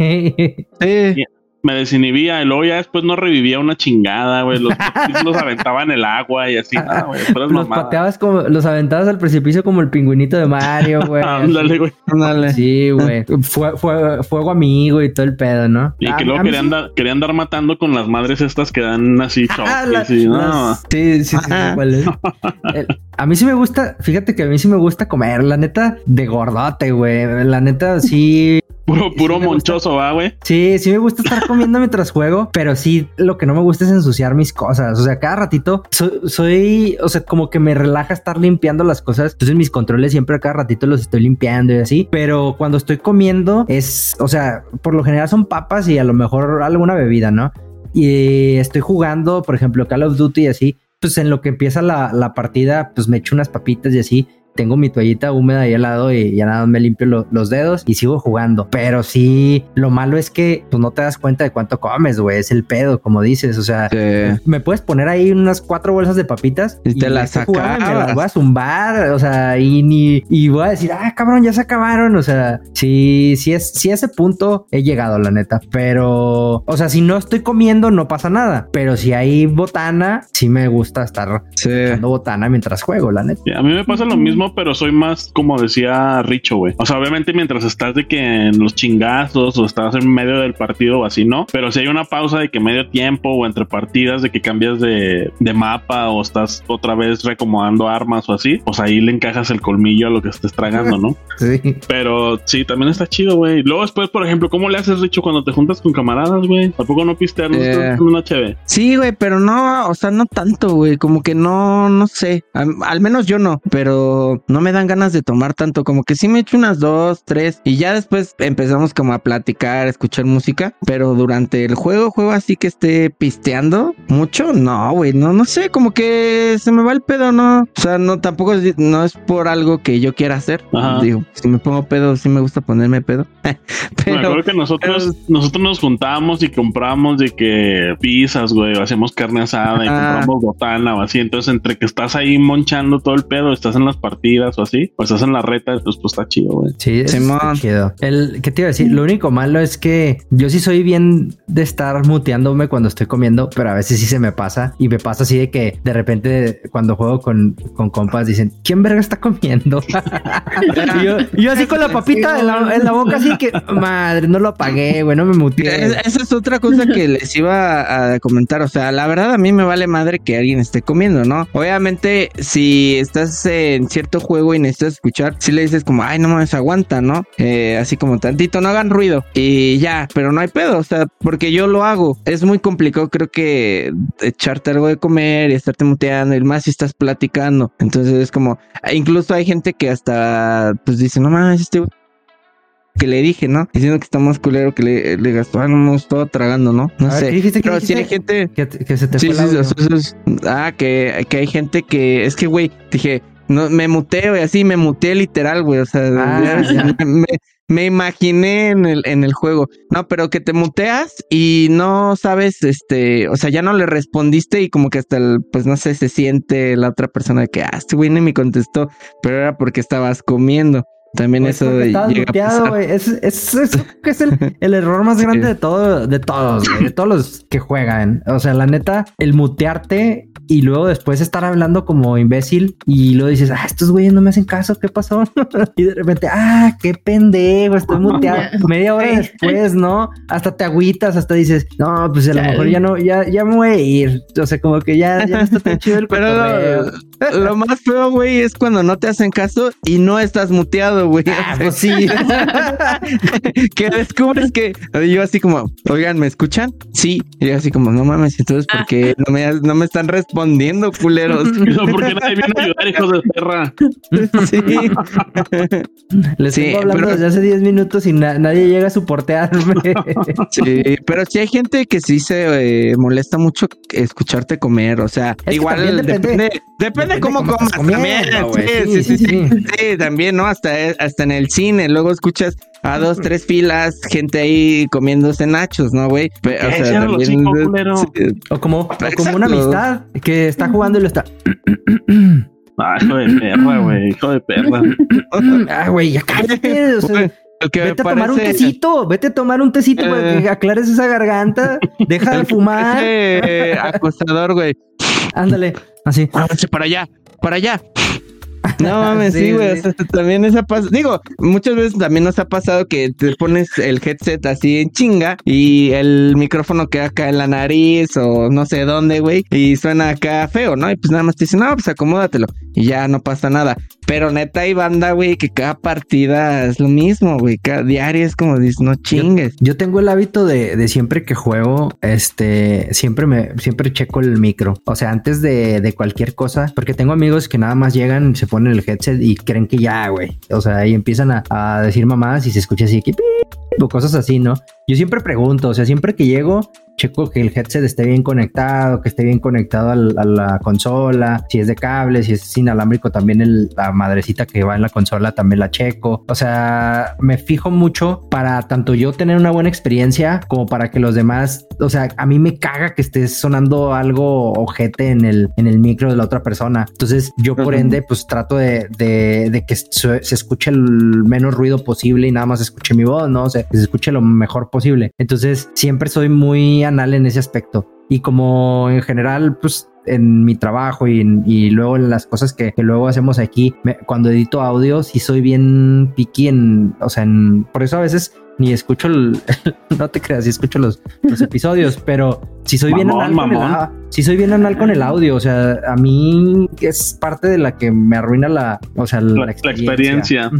Sí. Me desinhibía y luego ya después no revivía una chingada, güey. Los, los aventaba en el agua y así, nada, güey. Los mamadas. pateabas como, los aventabas al precipicio como el pingüinito de Mario, güey. Ándale, güey. Ándale. Sí, güey. Fue, fue, fuego amigo y todo el pedo, ¿no? Y A- que a luego mí querían, sí- dar, querían dar matando con las madres estas que dan así Ah, choques la- y no. las- Sí, sí, sí. El- A mí sí me gusta, fíjate que a mí sí me gusta comer, la neta, de gordote, güey. La neta, sí, Puro, puro monchoso, va, güey. Sí, sí me gusta estar comiendo mientras juego, pero sí lo que no me gusta es ensuciar mis cosas. O sea, cada ratito soy, soy, o sea, como que me relaja estar limpiando las cosas. Entonces mis controles siempre a cada ratito los estoy limpiando y así. Pero cuando estoy comiendo es, o sea, por lo general son papas y a lo mejor alguna bebida, ¿no? Y estoy jugando, por ejemplo, Call of Duty y así. Pues en lo que empieza la, la partida, pues me echo unas papitas y así tengo mi toallita húmeda ahí al lado y ya nada más me limpio lo- los dedos y sigo jugando. Pero sí, lo malo es que pues no te das cuenta de cuánto comes, güey. Es el pedo, como dices. O sea, Sí. me puedes poner ahí unas cuatro bolsas de papitas Y te las y me las voy a zumbar. O sea, y ni y voy a decir, ah, cabrón, ya se acabaron. O sea, sí, sí es, sí a ese punto he llegado, la neta. Pero, o sea, si no estoy comiendo, no pasa nada. Pero si hay botana, sí me gusta estar Sí. echando botana mientras juego, la neta. A mí me pasa lo mismo mismo, pero soy más, como decía Richo, güey. O sea, obviamente mientras estás de que en los chingazos o estás en medio del partido o así, no. Pero si hay una pausa de que medio tiempo o entre partidas de que cambias de, de mapa o estás otra vez recomodando armas o así, pues ahí le encajas el colmillo a lo que estés tragando, ¿no? Sí. Pero sí, también está chido, güey. Luego después, por ejemplo, ¿cómo le haces, Richo, cuando te juntas con camaradas, güey? ¿Tampoco no pistear? ¿No Eh. una chévere? Sí, güey, pero no, o sea, no tanto, güey, como que no, no sé, al, al menos yo no, pero no me dan ganas de tomar tanto, como que sí me echo unas dos, tres, y ya después empezamos como a platicar, a escuchar música, pero durante el juego, juego así que esté pisteando mucho, no, güey, no, no sé, como que se me va el pedo, no, o sea, no, tampoco es, no es por algo que yo quiera hacer, Ajá. digo, si me pongo pedo, sí me gusta ponerme pedo, Me pero... acuerdo que nosotros, pero- nosotros nos juntábamos y compramos de que pizzas, güey, o hacíamos carne asada y Ah. compramos botana o así. Entonces, entre que estás ahí monchando todo el pedo, estás en las partidas o así, o estás en la reta, pues, pues está chido, güey. Sí, está Simón. chido. El, ¿Qué te iba a decir? Lo único malo es que yo sí soy bien de estar muteándome cuando estoy comiendo, pero a veces sí se me pasa. Y me pasa así de que de repente cuando juego con, con compas dicen, ¿quién verga está comiendo? y yo, así con la papita en la, en la boca así que, madre, no lo apagué, güey, no me muteé. Es- esa es otra cosa que les iba a comentar. O sea, la verdad a mí me vale madre que alguien esté comiendo, ¿no? Obviamente, si estás en cierto juego y necesitas escuchar, si le dices como, ay, no mames, aguanta, ¿no? Eh, así como tantito, no hagan ruido. Y ya, pero no hay pedo, o sea, porque yo lo hago. Es muy complicado, creo que echarte algo de comer y estarte muteando, y más si estás platicando. Entonces es como, incluso hay gente que hasta, pues dice, no mames, este que le dije, ¿no? Diciendo que está más culero que le, le gastó, ah, no me estaba tragando, ¿no? No ver, sé. ¿qué dijiste? ¿Qué Pero sí hay gente. Que, que se te Sí, fue sí, el audio. ah, que, que hay gente que. Es que, güey, dije, no, me muteo y así, me muteé literal, güey. O sea, Ah, ya- ya. me, me imaginé en el, en el juego. No, pero que te muteas y no sabes, este, o sea, ya no le respondiste y como que hasta el, pues no sé, se siente la otra persona de que, ah, este güey ni me contestó, pero era porque estabas comiendo. También Pues eso estabas llega güey. Es, es, que es el, el error más grande de todo, de todos, de todos los que juegan. O sea, la neta, el mutearte y luego después estar hablando como imbécil y luego dices, ah, estos güeyes no me hacen caso, ¿qué pasó? y de repente, ah, qué pendejo, estoy muteado. Media hora después, ¿no? Hasta te agüitas, hasta dices, no, pues a lo mejor ya no, ya, ya me voy a ir. O sea, como que ya, ya no está tan chido el Pero. Lo, más feo, güey, es cuando no te hacen caso y no estás muteado, güey. Ah, pues sí. que descubres que yo así como, oigan, ¿me escuchan? Sí. Y yo así como, no mames, entonces, ¿por qué no me, no me están respondiendo, culeros? No, porque nadie viene a ayudar, hijos de perra. sí. Les Sí, tengo hablando pero- desde hace 10 minutos y na- nadie llega a soportearme. Sí, pero sí hay gente que sí se eh, molesta mucho escucharte comer, o sea, igual depende- depende, depende cómo cómo comas también. güey. Sí, sí, sí, sí, sí. Sí, también, ¿no? Hasta, hasta en el cine, luego escuchas a dos, tres filas, gente ahí comiéndose nachos, ¿no, güey? O Eh, sea, también... O como, o como una amistad que está jugando y lo está. Ah, hijo de perra, güey, hijo de perra. Ah, güey, ya cállate. o sea, que vete a tomar un tecito, vete a tomar un tecito para Eh. que aclares esa garganta. Deja de fumar. acosador, güey. Ándale, así. Para allá, para allá. No mames, sí, güey. sí. o sea, también esa pasa. Digo, muchas veces también nos ha pasado que te pones el headset así en chinga y el micrófono queda acá en la nariz o no sé dónde, güey. Y suena acá feo, ¿no? Y pues nada más te dicen, no, pues acomódatelo. Y ya no pasa nada. Pero neta hay banda, güey, que cada partida es lo mismo, güey. Cada diario es como dices, no chingues. Yo tengo el hábito de, de siempre que juego, este, siempre me, siempre checo el micro. O sea, antes de, de cualquier cosa, porque tengo amigos que nada más llegan, se ponen el headset y creen que ya, güey. O sea, ahí empiezan a, a decir mamás y se escucha así que cosas así, ¿no? Yo siempre pregunto, o sea, siempre que llego, checo que el headset esté bien conectado, que esté bien conectado al- a la consola, si es de cable, si es inalámbrico, también el- la madrecita que va en la consola también la checo. O sea, me fijo mucho para tanto yo tener una buena experiencia como para que los demás, o sea, a mí me caga que esté sonando algo ojete en el, en el micro de la otra persona. Entonces yo por ende pues trato de, de- de que se, se escuche el menos ruido posible y nada más escuche mi voz, ¿no? O sea, que se escuche lo mejor posible. Entonces siempre soy muy anal en ese aspecto. Y como en general, pues en mi trabajo y, y luego en las cosas que, que luego hacemos aquí, me- cuando edito audio, sí soy bien picky en, o sea, en, por eso a veces ni escucho el, no te creas, sí escucho los, los episodios, pero si soy bien Mamón, anal con el, mamón. au- sí soy bien anal con el audio, o sea, a mí es parte de la que me arruina la, o sea, la, La- la experiencia. experiencia.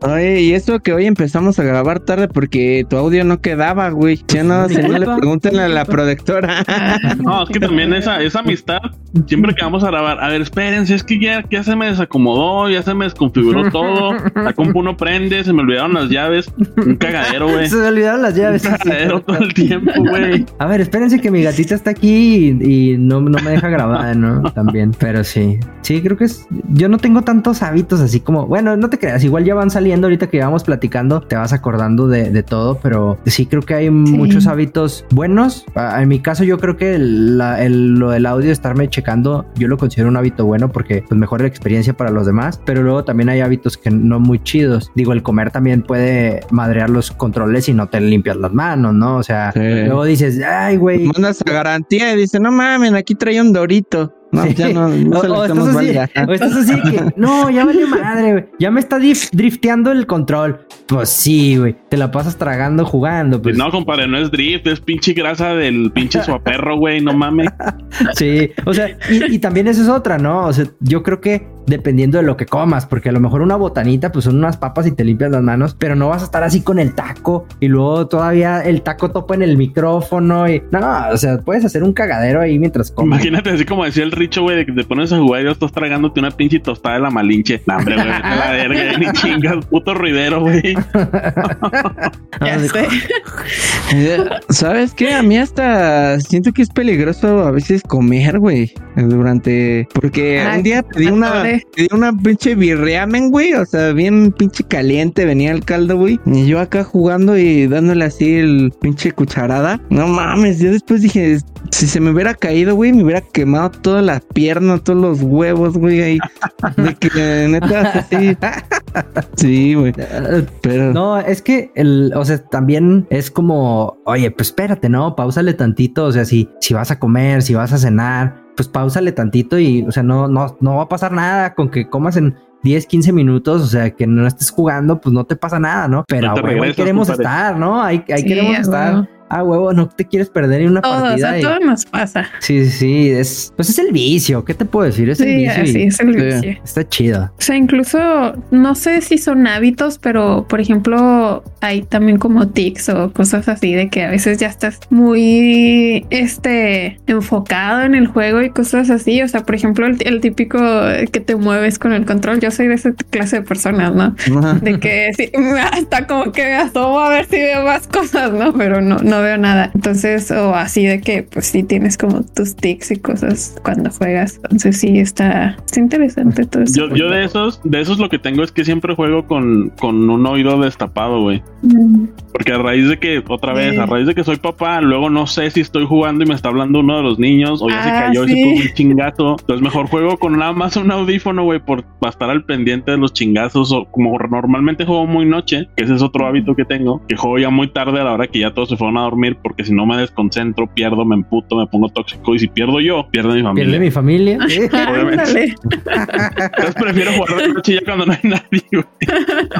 Oye, y eso que hoy empezamos a grabar tarde porque tu audio no quedaba, güey. Ya no, Mi si no le culpa. pregunten a la productora. No, es que también esa, esa amistad, siempre que vamos a grabar, a ver, espérense, es que ya, ya se me desacomodó, ya se me desconfiguró todo, la compu no prende, se me olvidaron las llaves, un cagadero, güey. Se me olvidaron las llaves. Un cagadero todo el tiempo, güey. A ver, espérense que mi gatita está aquí y, y no, no me deja grabar, ¿no? También, pero sí. Sí, creo que es. Yo no tengo tantos hábitos así como. Bueno, no te creas, igual ya van saliendo ahorita que íbamos platicando, te vas acordando de, de todo, pero sí creo que hay muchos hábitos buenos. En mi caso, yo creo que el- la- el- lo del audio, estarme checando, yo lo considero un hábito bueno porque pues mejora la experiencia para los demás, pero luego también hay hábitos que no muy chidos. Digo, el comer también puede madrear los controles y no te limpias las manos, ¿no? O sea, Sí. luego dices, ay, güey. A garantía y dice, no mames, aquí trae un dorito. No, Sí. ya no, no O, se o estás estamos así, o estás así que, no, ya vale madre, güey. Ya me está drifteando el control. Pues sí, güey. Te la pasas tragando, jugando. Pues No, compadre, no es drift, es pinche grasa del pinche suaperro, güey, no mames. sí. O sea, y, y también eso es otra, ¿no? O sea, yo creo que dependiendo de lo que comas, porque a lo mejor una botanita, pues son unas papas y te limpias las manos, pero no vas a estar así con el taco y luego todavía el taco topa en el micrófono y no, o sea, puedes hacer un cagadero ahí mientras comes. Imagínate así como decía el Richo, güey, de que te pones a jugar y ya estás tragándote una pinche tostada de la malinche. No, hombre, güey, la verga, ni chingas, puto ruidero, güey. Ya Así- sé. Eh, ¿Sabes qué? A mí hasta siento que es peligroso a veces comer, güey. Durante. Porque Ay, un día pedí una, pedí una pinche birriamen, güey. O sea, bien pinche caliente venía el caldo, güey. Y yo acá jugando y dándole así el pinche cucharada. No mames, yo después dije. Si se me hubiera caído, güey, me hubiera quemado toda la pierna, todos los huevos, güey, ahí. De que neta, así. Sí, güey. Pero. No, es que el, o sea, también es como, oye, pues espérate, ¿no? Pausale tantito. O sea, si, si vas a comer, si vas a cenar, pues pausale tantito y, o sea, no, no, no va a pasar nada con que comas en 10, 15 minutos, o sea, que no estés jugando, pues no te pasa nada, ¿no? Pero No ahí queremos estar, ¿no? Ahí, ahí Sí, queremos estar. Ah, huevo, no te quieres perder en una Todo, o partida. sea, y- todo nos pasa. Sí, sí, sí, es, pues es el vicio. ¿Qué te puedo decir? Es el Sí, vicio. y así es el Sí. vicio. Está chido. O sea, incluso no sé si son hábitos, pero por ejemplo, hay también como tics o cosas así de que a veces ya estás muy este enfocado en el juego y cosas así. O sea, por ejemplo, el, el típico que te mueves con el control. Yo soy de esa clase de personas, ¿no? Ajá. De que sí, hasta como que me asomo a ver si veo más cosas, ¿no? Pero no, no veo nada. Entonces, o así de que pues sí tienes como tus tics y cosas cuando juegas. Entonces sí está, está interesante todo eso. Yo, yo de esos, de esos lo que tengo es que siempre juego con, con un oído destapado, güey. Mm. Porque a raíz de que, otra vez, Sí. a raíz de que soy papá, luego no sé si estoy jugando y me está hablando uno de los niños o ya se Ah, cayó y se puso un chingazo. Entonces mejor juego con nada más un audífono, güey, por estar al pendiente de los chingazos. O como normalmente juego muy noche, que ese es otro hábito que tengo, que juego ya muy tarde a la hora que ya todos se fueron a dormir, porque si no me desconcentro, pierdo, me emputo, me pongo tóxico y si pierdo yo, pierde mi familia. Pierde mi familia. Obviamente. Ándale. Entonces prefiero jugar de noche ya cuando no hay nadie, güey.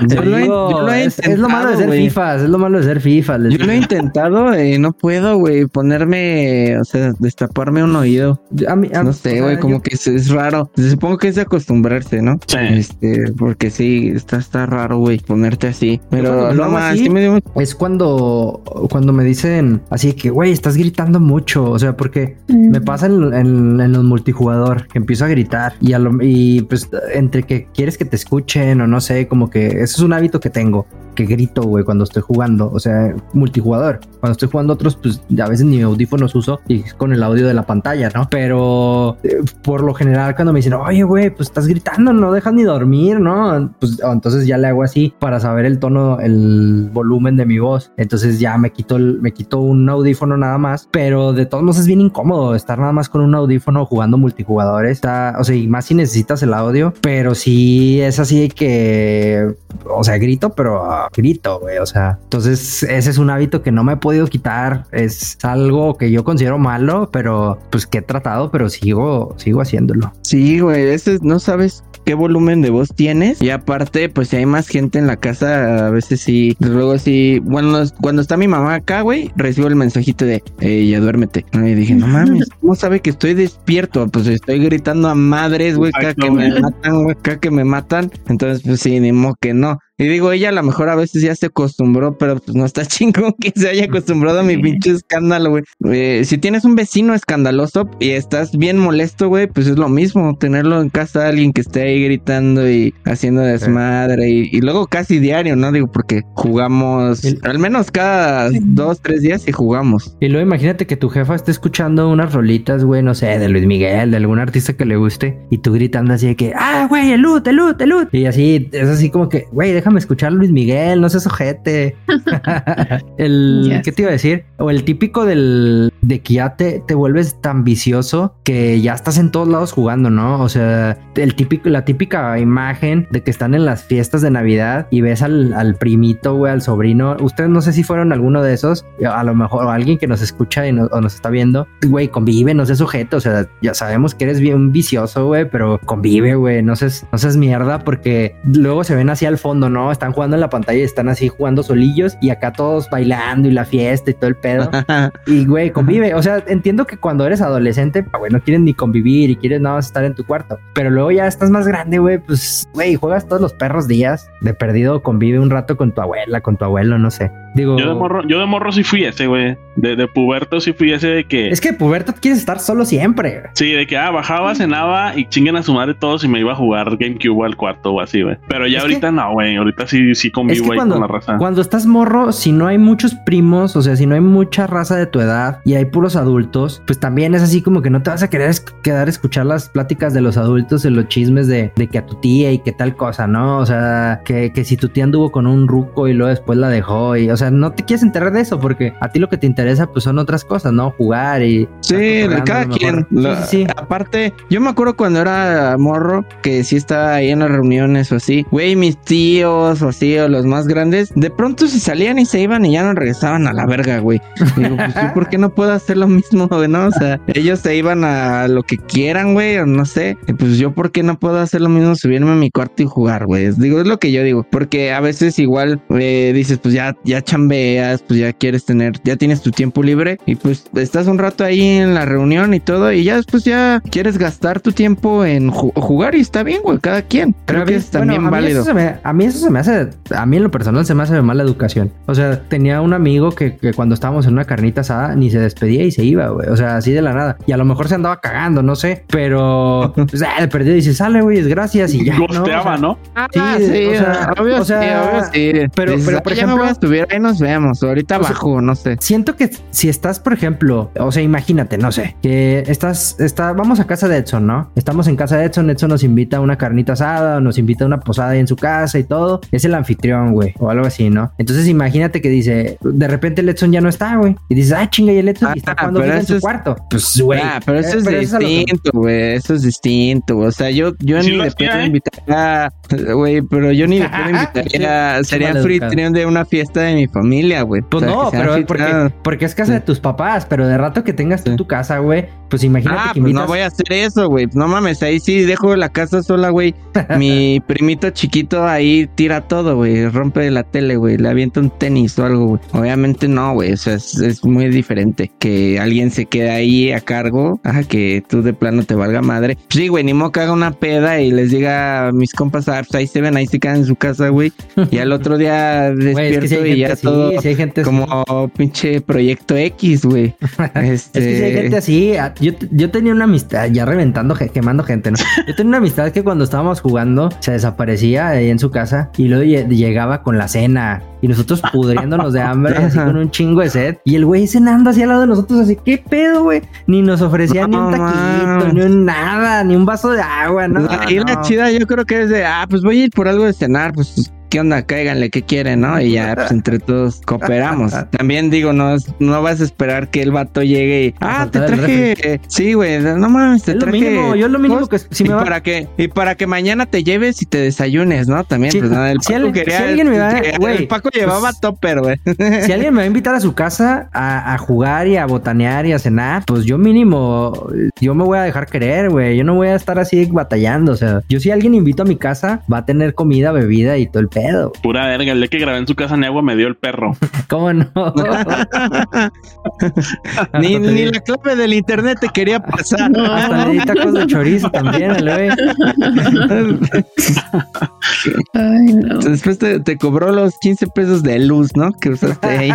Te Yo lo he- digo, yo lo he es, es lo malo de ser güey. FIFA, es lo malo de ser FIFA. les Yo lo he intentado y no puedo, güey, ponerme, o sea, destaparme un oído. A mí- a- No sé, güey, como yo- que es, es raro. Supongo que es de acostumbrarse, ¿no? Sí. Este, porque sí, está, está raro, güey, ponerte así. Pero lo no hago más, así- sí me dio mucho- Es cuando, cuando me dicen así que, güey, estás gritando mucho. O sea, porque Mm. me pasa en, en- en los multijugador que empiezo a gritar y, a lo- y pues entre que quieres que te escuchen o no sé, como que eso es un hábito que tengo, que grito, güey, cuando estoy jugando. O sea, multijugador. Cuando estoy jugando otros, pues a veces ni audífonos uso y con el audio de la pantalla, ¿no? Pero eh, por lo general cuando me dicen, oye, güey, pues estás gritando, no dejas ni dormir, ¿no? Pues oh, entonces ya le hago así para saber el tono, el volumen de mi voz. Entonces ya me quito, el- me quito un audífono nada más, pero de todos modos es bien incómodo estar nada más con un audífono jugando multijugador. Está, o sea, y más si necesitas el audio, pero sí es así que o sea, grito, pero ah, grito, güey. O sea, entonces ese es un hábito que no me he podido quitar. Es algo que yo considero malo, pero pues que he tratado, pero sigo, sigo haciéndolo. Sí, güey, ese no sabes qué volumen de voz tienes. Y aparte, pues si hay más gente en la casa, a veces sí, luego sí, bueno, cuando está mi mamá acá, güey, recibo el mensajito de, eh, ya duérmete. Y dije, no mames, ¿cómo sabe que estoy despierto? Pues estoy gritando a madres, güey, acá que me matan, güey, acá que me matan. Entonces, pues sí, ni modo que no. Y digo, ella a lo mejor a veces ya se acostumbró, pero pues no está chingón que se haya acostumbrado a mi pinche escándalo, güey. Eh, si tienes un vecino escandaloso y estás bien molesto, güey, pues es lo mismo tenerlo en casa alguien que esté ahí gritando y haciendo desmadre y, luego casi diario, ¿no? Digo, porque jugamos al menos cada dos, tres días y jugamos. Y luego imagínate que tu jefa esté escuchando unas rolitas, güey, no sé, de Luis Miguel, de algún artista que le guste y tú gritando así de que, ah, güey, el loot, el loot, el loot. Y así, es así como que, güey, déjame escuchar a Luis Miguel, no seas ojete. el, ¿qué te iba a decir? O el típico del, de que ya te, vuelves tan vicioso que ya estás en todos lados jugando, ¿no? O sea, el típico, la típica imagen de que están en las fiestas de Navidad y ves al, primito, güey, al sobrino. Ustedes no sé si fueron alguno de esos, a lo mejor alguien que nos escucha y o nos está viendo, güey, convive, no seas sujeto, o sea, ya sabemos que eres bien vicioso, güey, pero convive, güey, no seas, no seas mierda porque luego se ven así al fondo, ¿no? Están jugando en la pantalla y están así jugando solillos y acá todos bailando y la fiesta y todo el pedo. y güey, convive. O sea, entiendo que cuando eres adolescente, ah, güey, no quieres ni convivir y quieres nada más estar en tu cuarto. Pero luego ya estás más grande, güey, pues, güey, juegas todos los perros días. De perdido, convive un rato con tu abuela, con tu abuelo, no sé. Digo, yo de morro, yo de morro sí fui ese, güey. De, de puberto sí fui ese de que. Es que puberto quieres estar solo siempre. Sí, de que ah, bajaba, cenaba y chinguen a su madre todos y me iba a jugar GameCube al cuarto o así, güey. Pero ya ahorita no, güey. Ahorita sí, sí convivo ahí con la raza. Cuando estás morro, si no hay muchos primos, o sea, si no hay mucha raza de tu edad y hay puros adultos, pues también es así como que no te vas a querer quedar a escuchar las pláticas de los adultos, de los chismes de, de que a tu tía y que tal cosa, ¿no? O sea, que, que si tu tía anduvo con un ruco y luego después la dejó y, o sea, no te quieres enterar de eso, porque a ti lo que te interesa pues son otras cosas, ¿no? Jugar y... Sí, cada quien. sí, Aparte, yo me acuerdo cuando era morro, que sí estaba ahí en las reuniones o así, güey, mis tíos o así, o los más grandes, de pronto se salían y se iban y ya no regresaban a la verga, güey. Digo, pues ¿por qué no puedo hacer lo mismo, güey? ¿No? O sea, ellos se iban a lo que quieran, güey, o no sé. Y pues yo, ¿por qué no puedo hacer lo mismo? Subirme a mi cuarto y jugar, güey. Digo, es lo que yo digo, porque a veces igual eh, dices, pues ya, ya chambeas, pues ya quieres tener, ya tienes tu tiempo libre y pues estás un rato ahí en la reunión y todo y ya después ya quieres gastar tu tiempo en jugar y está bien, güey, cada quien. Creo que es también válido. a mí eso se me hace, a mí en lo personal se me hace de mala educación. O sea, tenía un amigo que, cuando estábamos en una carnita asada ni se despedía y se iba, güey. O sea, así de la nada. Y a lo mejor se andaba cagando, no sé, pero ah, perdió y dice, sale, güey, es gracias y ya. ¿no? ¿no? sí, sí, o sea, obvio, o sea, sí, Pero, pero por ejemplo, estuviera ahí nos vemos. Ahorita ahorita no sé. Siento que si estás, por ejemplo, o sea, imagínate, no sé, que estás, está, vamos a casa de Edson, ¿no? Estamos en casa de Edson, Edson nos invita a una carnita asada, o nos invita a una posada en su casa y todo. Es el anfitrión, güey, o algo así, ¿no? Entonces imagínate que dice, de repente el Edson ya no está, güey. Y dices, ah, chinga, y el Edson está ah, cuando en su cuarto. Pues, güey. Ah, pero eso es distinto, güey. Eso es distinto. O sea, yo, yo ni le puedo ¿eh? invitar a, güey, pero yo ni le puedo invitar a, sería anfitrión de una fiesta de mi familia, güey. Pues no, pero porque, porque, es casa de tus papás, pero de rato que tengas tú tu casa, güey, pues imagínate ah, que pues no voy a hacer eso, güey. No mames, ahí sí dejo la casa sola, güey. Mi primito chiquito ahí tira todo, güey. Rompe la tele, güey. Le avienta un tenis o algo, güey. Obviamente no, güey. O sea, es, muy diferente que alguien se quede ahí a cargo a que tú de plano te valga madre. Sí, güey, ni que haga una peda y les diga a mis compas, ah, pues ahí se ven, ahí se quedan en su casa, güey. Y al otro día despierto y ya todo sí, hay gente como pinche proyecto X, güey. Este... es que si hay gente así. Ah, yo, yo tenía una amistad, ya reventando, quemando gente, ¿no? Yo tenía una amistad que cuando estábamos jugando se desaparecía ahí en su casa y luego llegaba con la cena y nosotros pudriéndonos de hambre, así con un chingo de sed. Y el güey cenando así al lado de nosotros, así, ¿qué pedo, güey? Ni nos ofrecía ni un taquito, ni un nada, ni un vaso de agua, ¿no? Y la chida, yo creo que es de, ah, pues voy a ir por algo de cenar, pues ¿qué onda? Cáiganle, ¿qué quieren, no? Y ya, pues entre todos cooperamos. También digo, no, no vas a esperar que el vato llegue y, ah, te traje, sí, güey, no mames, te Es lo traje. mínimo, yo lo mínimo que si y me va para que y para que mañana te lleves y te desayunes, ¿no? También, Sí, pues nada, el si Paco quería, si alguien me va- güey, el Paco llevaba pues- topper, güey. Si alguien me va a invitar a su casa a, a jugar y a botanear y a cenar, pues yo mínimo, yo me voy a dejar querer, güey. Yo no voy a estar así batallando. O sea, yo si alguien invito a mi casa, va a tener comida, bebida y todo el pedo. Pura verga, el día que grabé en su casa en agua me dio el perro. ¿Cómo no? ni, ni la clave del internet te quería pasar. Hasta le di tacos de chorizo también, al güey. Ay, no. Después te, te cobró los 15 pesos de luz, ¿no? Que usaste ahí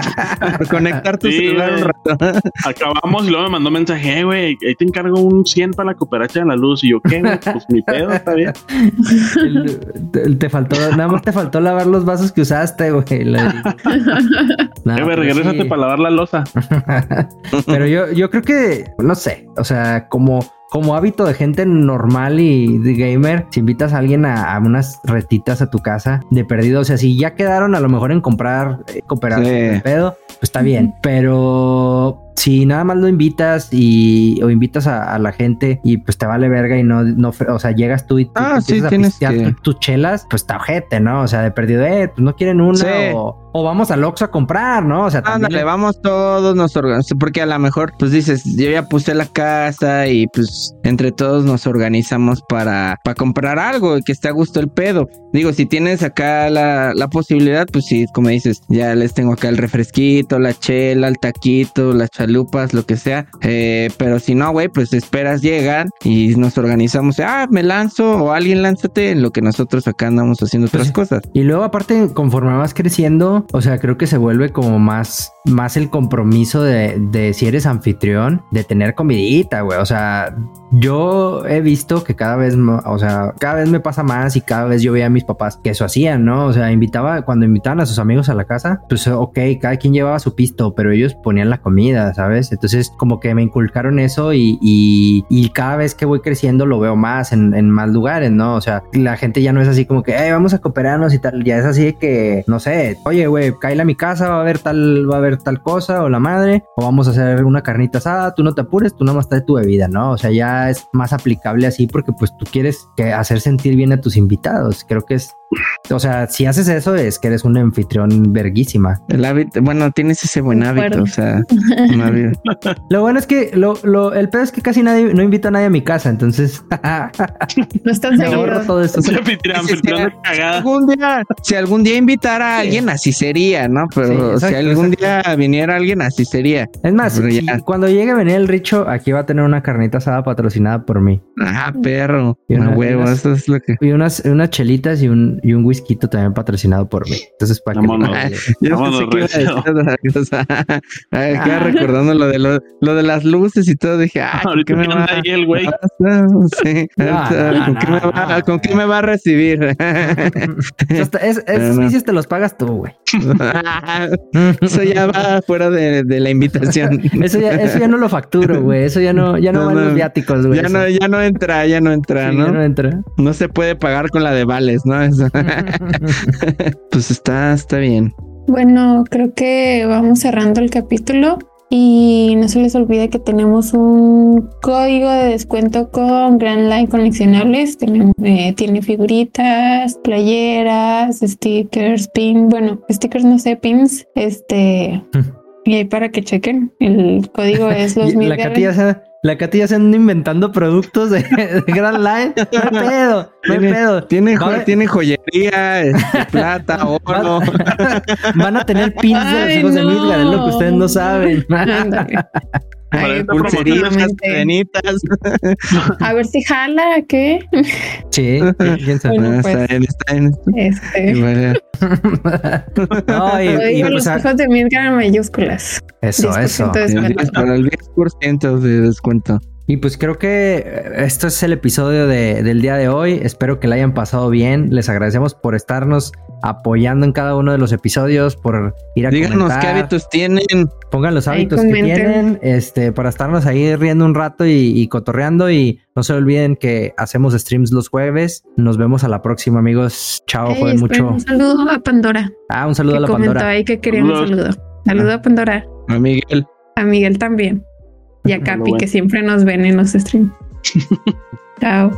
por conectar tu Sí, celular un rato. Acabamos y luego me mandó mensaje, "Eh, güey, ahí te encargo un 100 para la cooperacha de la luz. Y yo, ¿qué? Pues mi pedo, está bien. El- te, te faltó, nada más te faltó lavar los vasos que usaste, güey. Le- No, Eh, güey, sí. para lavar la losa. Pero yo, yo creo que, no sé, o sea, como, como hábito de gente normal y de gamer, si invitas a alguien a, a unas retitas a tu casa de perdido, o sea, si ya quedaron a lo mejor en comprar, eh, cooperar Sí. con el pedo, pues está bien. Pero si nada más lo invitas y o invitas a, a la gente y pues te vale verga y no, no o sea, llegas tú y tú Ah, sí, empiezas a tienes que- tu- tus chelas, pues está ojete, ¿no? O sea, de perdido, eh, pues no quieren una Sí. o, o vamos al Oxxo a comprar, ¿no? O sea, también Ándale, vamos todos, nos organizamos, porque a lo mejor, pues dices, yo ya puse la casa y pues entre todos nos organizamos para, para comprar algo y que esté a gusto el pedo. Digo, si tienes acá la, la posibilidad, pues sí, como dices, ya les tengo acá el refresquito, la chela, el taquito, las chalupas, lo que sea. Eh, pero si no, güey, pues esperas llegar y nos organizamos. Ah, me lanzo o alguien lánzate en lo que nosotros acá andamos haciendo Pues otras cosas. Y luego aparte, conforme vas creciendo, o sea, creo que se vuelve como más, más el compromiso de, de si eres anfitrión, de tener comidita, güey. O sea, yo he visto que cada vez, o sea, cada vez me pasa más y cada vez yo veía a mis papás que eso hacían, ¿no? O sea, invitaba, cuando invitaban a sus amigos a la casa, pues ok, cada quien llevaba su pisto, pero ellos ponían la comida, ¿sabes? Entonces, como que me inculcaron eso y, y, y cada vez que voy creciendo lo veo más en, en más lugares, ¿no? O sea, la gente ya no es así como que, "Ey, vamos a cooperarnos y tal, ya es así de que, no sé, oye, güey, cállate a mi casa, va a haber tal, va a haber tal cosa, o la madre, o vamos a hacer una carnita asada, tú no te apures, tú nada más trae tu bebida, ¿no? O sea, ya es más aplicable así porque pues tú quieres que hacer sentir bien a tus invitados, creo que es, o sea, si haces eso es que eres un anfitrión verguísima. El hábito, bueno, tienes ese buen hábito, o sea, un hábito. Lo bueno es que lo, lo- el pedo es que casi nadie, no invito a nadie a mi casa, entonces No ahorro seguros. todo sí. cagada. algún día, si algún día invitara a alguien, así sería, ¿no? Pero Sí, exacto, si algún exacto. día viniera alguien, así sería. Es más, si- cuando llegue a venir el Richo, aquí va a tener una carnita asada patrocinada por mí. Ah, perro. Y Una una- huevo, unas- eso es lo que. Y unas, unas chelitas y un, y un whisky también patrocinado por mí. Entonces, para que... A. Ay, Estaba Ah. recordando lo de lo, lo de las luces y todo. Dije, ah, ¿con qué me va? anda ahí el güey. Sí. No, no, ¿Con, qué me va, no. ¿Con qué me va a recibir? Es, es, Pero esos no. vicios te los pagas tú, güey. Eso ya va fuera de, de la invitación. Eso ya, eso ya no lo facturo, güey. Eso ya no, ya no, No, van no. los viáticos, güey. Ya eso. no, ya no entra, ya no entra, Sí, ¿no? ya no entra. No se puede pagar con la de vales, ¿no? Eso. pues está, está bien. Bueno, creo que vamos cerrando el capítulo y no se les olvide que tenemos un código de descuento con Grand Line Coleccionables. Tenemos, eh, tiene figuritas, playeras, stickers, pin, bueno, stickers no sé, pins, este, y ahí para que chequen. El código es los mil la Katy ya se, la Katy ya se anda inventando productos de, de Grand Line. No hay pedo, no hay Tiene- pedo. Tiene, jo- tiene joyería, este, plata, oro. Van a tener pins de los hijos de. Midgar, es lo que ustedes no saben. Ay, pulseritas, cadenitas. A ver si jala, ¿qué? Sí, quién sabe. Bueno, Ah, pues. está bien, está bien. Este. No, y- Lo y digo pues, los a- hijos de Midgar en mayúsculas. eso, 10% eso. de ya, descuento. para el 10% de descuento. Y pues creo que esto es el episodio de- del día de hoy. Espero que la hayan pasado bien. Les agradecemos por estarnos apoyando en cada uno de los episodios, por ir a Díganos comentar. qué hábitos tienen. Pongan los hábitos que tienen, este, para estarnos ahí riendo un rato y, y cotorreando. Y no se olviden que hacemos streams los jueves. Nos vemos a la próxima, amigos. Chao, Ey, joden esperen, mucho. Un saludo a Pandora. Ah, un saludo que a la Pandora. ahí que quería un Saludos. saludo. Saludo a Pandora. A Miguel. A Miguel también. Y a Capi, bueno. que siempre nos ven en los streams. Chao.